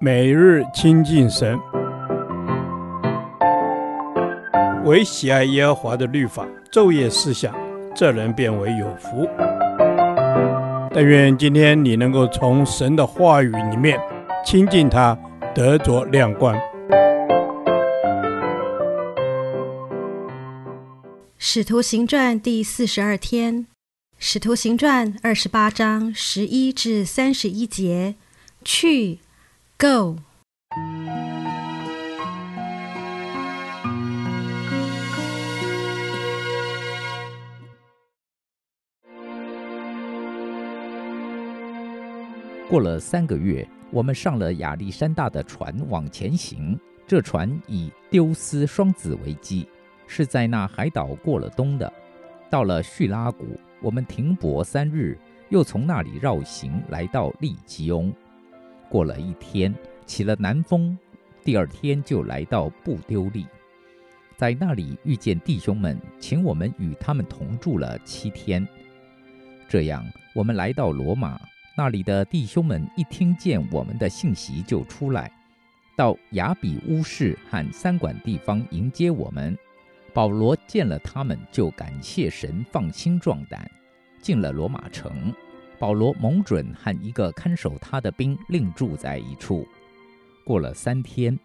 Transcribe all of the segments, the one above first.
每日亲近神，唯喜爱耶和华的律法，昼夜思想，这人便为有福。但愿今天你能够从神的话语里面亲近他，得着亮光。使徒行传第四十二天，使徒行传二十八章十一至三十一节，去。Go！过了三个月，我们上了亚历山大的船往前行。这船以丢斯双子为基，是在那海岛过了冬的。到了叙拉古，我们停泊三日，又从那里绕行来到利基翁。过了一天，起了南风，第二天就来到布丢利，在那里遇见弟兄们，请我们与他们同住了七天。这样，我们来到罗马，那里的弟兄们一听见我们的信息，就出来，到亚比乌市和三馆地方迎接我们。保罗见了他们，就感谢神，放心壮胆，进了罗马城。保罗蒙准和一个看守他的兵另住在一处。过了三天，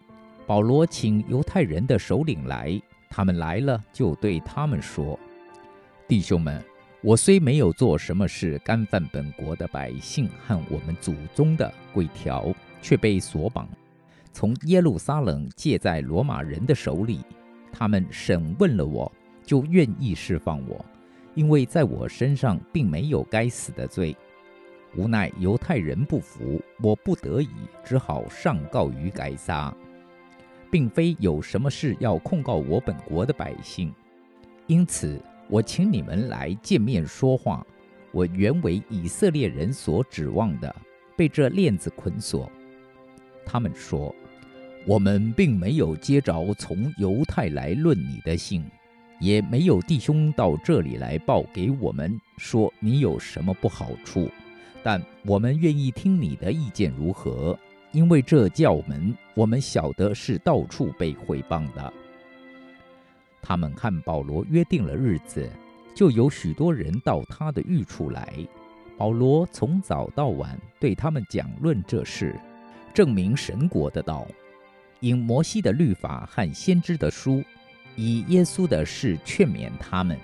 保罗请犹太人的首领来，他们来了，就对他们说：“弟兄们，我虽没有做什么事干犯本国的百姓和我们祖宗的规条，却被锁绑，从耶路撒冷借在罗马人的手里。他们审问了我，就愿意释放我，因为在我身上并没有该死的罪。”无奈犹太人不服，我不得已只好上告于该撒，并非有什么事要控告我本国的百姓，因此我请你们来见面说话。我原为以色列人所指望的，被这链子捆锁。他们说，我们并没有接着从犹太来论你的信，也没有弟兄到这里来报给我们说你有什么不好处。但我们愿意听你的意见如何？因为这教门我们晓得是到处被毁谤的。他们和保罗约定了日子，就有许多人到他的寓处来。保罗从早到晚对他们讲论这事，证明神国的道，因摩西的律法和先知的书，以耶稣的事劝勉他们。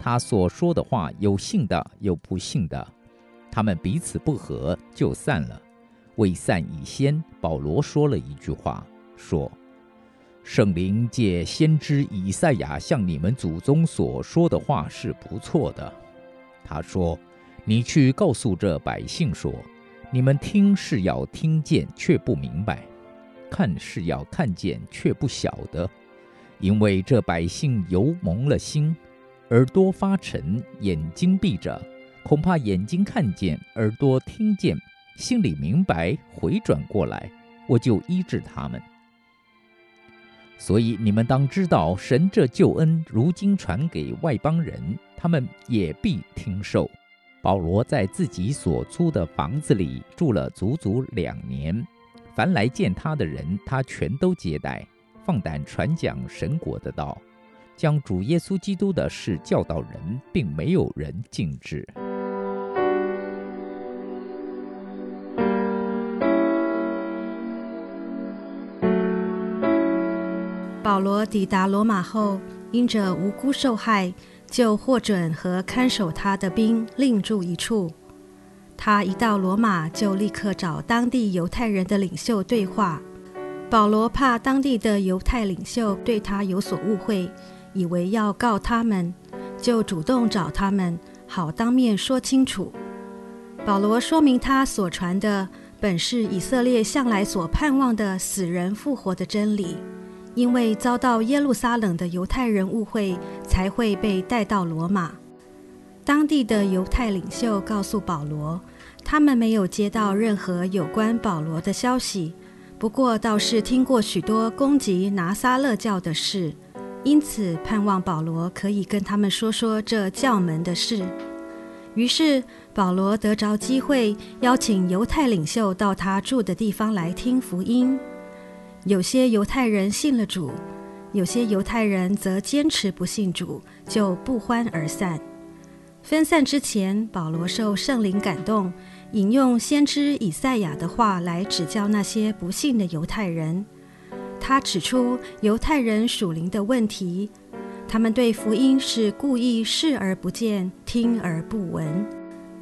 他所说的话，有信的，有不信的。他们彼此不和，就散了。未散以先，保罗说了一句话，说：“圣灵借先知以赛亚向你们祖宗所说的话是不错的。他说：‘你去告诉这百姓说，你们听是要听见，却不明白；看是要看见，却不晓得，因为这百姓油蒙了心，耳朵发沉，眼睛闭着。’”恐怕眼睛看见，耳朵听见，心里明白，回转过来，我就医治他们。所以你们当知道，神这救恩如今传给外邦人，他们也必听受。保罗在自己所租的房子里住了足足两年，凡来见他的人，他全都接待，放胆传讲神国的道，将主耶稣基督的事教导人，并没有人禁止。保罗抵达罗马后，因着无辜受害，就获准和看守他的兵另住一处。他一到罗马，就立刻找当地犹太人的领袖对话。保罗怕当地的犹太领袖对他有所误会，以为要告他们，就主动找他们，好当面说清楚。保罗说明他所传的本是以色列向来所盼望的死人复活的真理。因为遭到耶路撒冷的犹太人误会，才会被带到罗马。当地的犹太领袖告诉保罗，他们没有接到任何有关保罗的消息，不过倒是听过许多攻击拿撒勒教的事，因此盼望保罗可以跟他们说说这教门的事。于是保罗得着机会邀请犹太领袖到他住的地方来听福音。有些犹太人信了主，有些犹太人则坚持不信主，就不欢而散。分散之前，保罗受圣灵感动，引用先知以赛亚的话来指教那些不信的犹太人。他指出犹太人属灵的问题，他们对福音是故意视而不见、听而不闻。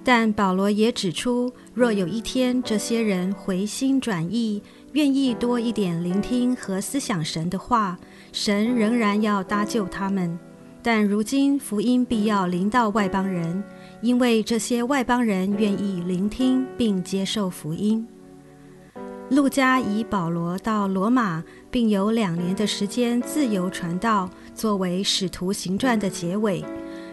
但保罗也指出，若有一天这些人回心转意，愿意多一点聆听和思想神的话，神仍然要搭救他们。但如今福音必要临到外邦人，因为这些外邦人愿意聆听并接受福音。路加以保罗到罗马，并有两年的时间自由传道，作为《使徒行传》的结尾。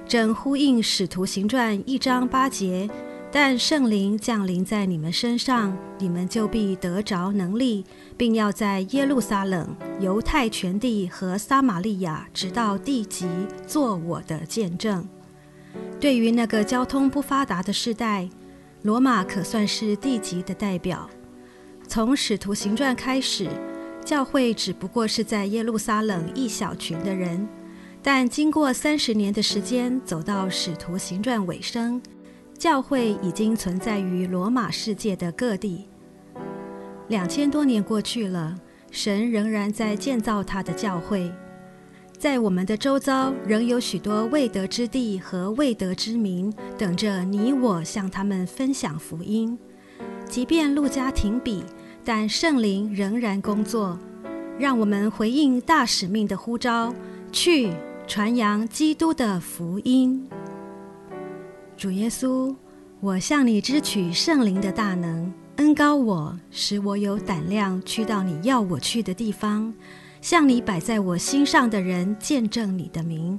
正呼应《使徒行传》一章八节，但圣灵降临在你们身上，你们就必得着能力，并要在耶路撒冷、犹太全地和撒玛利亚，直到地极，做我的见证。对于那个交通不发达的时代，罗马可算是地级的代表。从《使徒行传》开始，教会只不过是在耶路撒冷一小群的人。但经过三十年的时间，走到《使徒行传》尾声，教会已经存在于罗马世界的各地。两千多年过去了，神仍然在建造他的教会。在我们的周遭，仍有许多未得之地和未得之民，等着你我向他们分享福音。即便路加停笔，但圣灵仍然工作，让我们回应大使命的呼召，去。传扬基督的福音，主耶稣，我向你支取圣灵的大能，恩高我，使我有胆量去到你要我去的地方，向你摆在我心上的人见证你的名，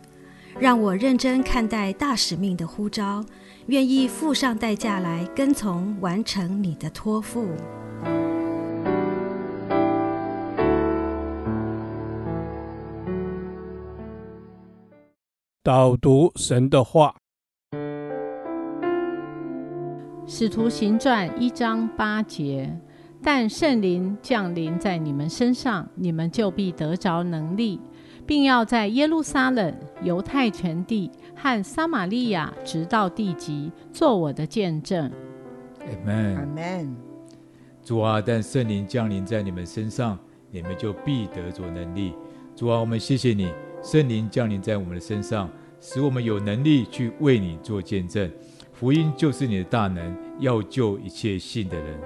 让我认真看待大使命的呼召，愿意付上代价来跟从完成你的托付。导读神的话，《使徒行传》一章八节，但圣灵降临在你们身上，你们就必得着能力，并要在耶路撒冷、犹太全地和撒玛利亚，直到地极，做我的见证。阿门。阿门。主啊，但圣灵降临在你们身上，你们就必得着能力。主啊，我们谢谢你。圣灵降临在我们的身上，使我们有能力去为你做见证。福音就是你的大能，要救一切信的人。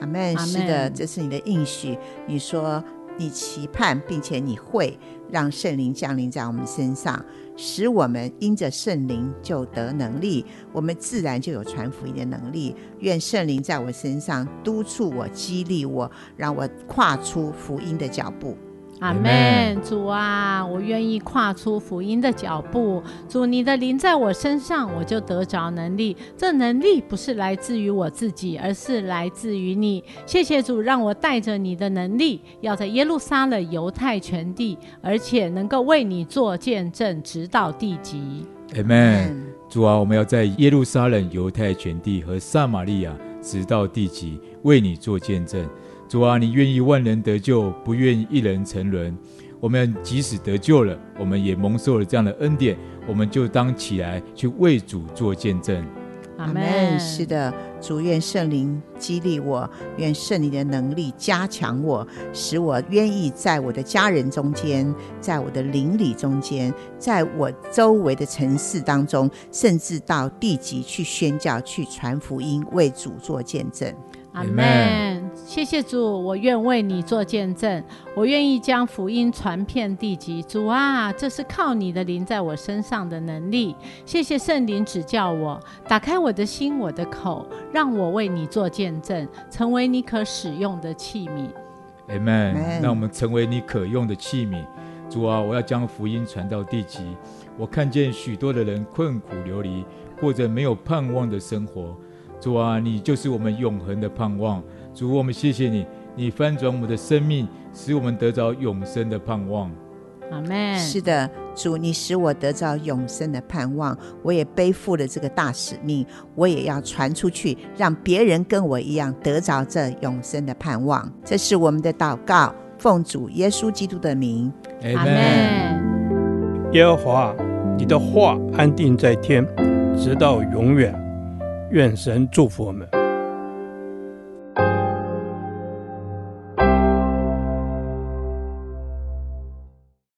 阿门。是的，这是你的应许。你说你期盼，并且你会让圣灵降临在我们身上，使我们因着圣灵就得能力，我们自然就有传福音的能力。愿圣灵在我身上督促我、激励我，让我跨出福音的脚步。阿门，主啊，我愿意跨出福音的脚步。主，你的灵在我身上，我就得着能力。这能力不是来自于我自己，而是来自于你。谢谢主，让我带着你的能力，要在耶路撒冷、犹太全地，而且能够为你做见证，直到地极。阿门。主啊，我们要在耶路撒冷、犹太全地和撒玛利亚，直到地极，为你做见证。主啊，你愿意万人得救，不愿意一人沉沦。我们即使得救了，我们也蒙受了这样的恩典，我们就当起来去为主做见证。阿门。是的，主愿圣灵激励我，愿圣灵的能力加强我，使我愿意在我的家人中间，在我的邻里中间，在我周围的城市当中，甚至到地级去宣教、去传福音、为主做见证。阿门，谢谢主，我愿为你做见证，我愿意将福音传遍地极。主啊，这是靠你的灵在我身上的能力。谢谢圣灵指教我，打开我的心，我的口，让我为你做见证，成为你可使用的器皿。阿门。让我们成为你可用的器皿。主啊，我要将福音传到地极。我看见许多的人困苦流离，过着没有盼望的生活。主啊，你就是我们永恒的盼望。主，我们谢谢你，你翻转我们的生命，使我们得着永生的盼望。阿门。是的，主，你使我得着永生的盼望，我也背负了这个大使命，我也要传出去，让别人跟我一样得着这永生的盼望。这是我们的祷告，奉主耶稣基督的名，阿门。耶和华，你的话安定在天，直到永远。愿神祝福我们。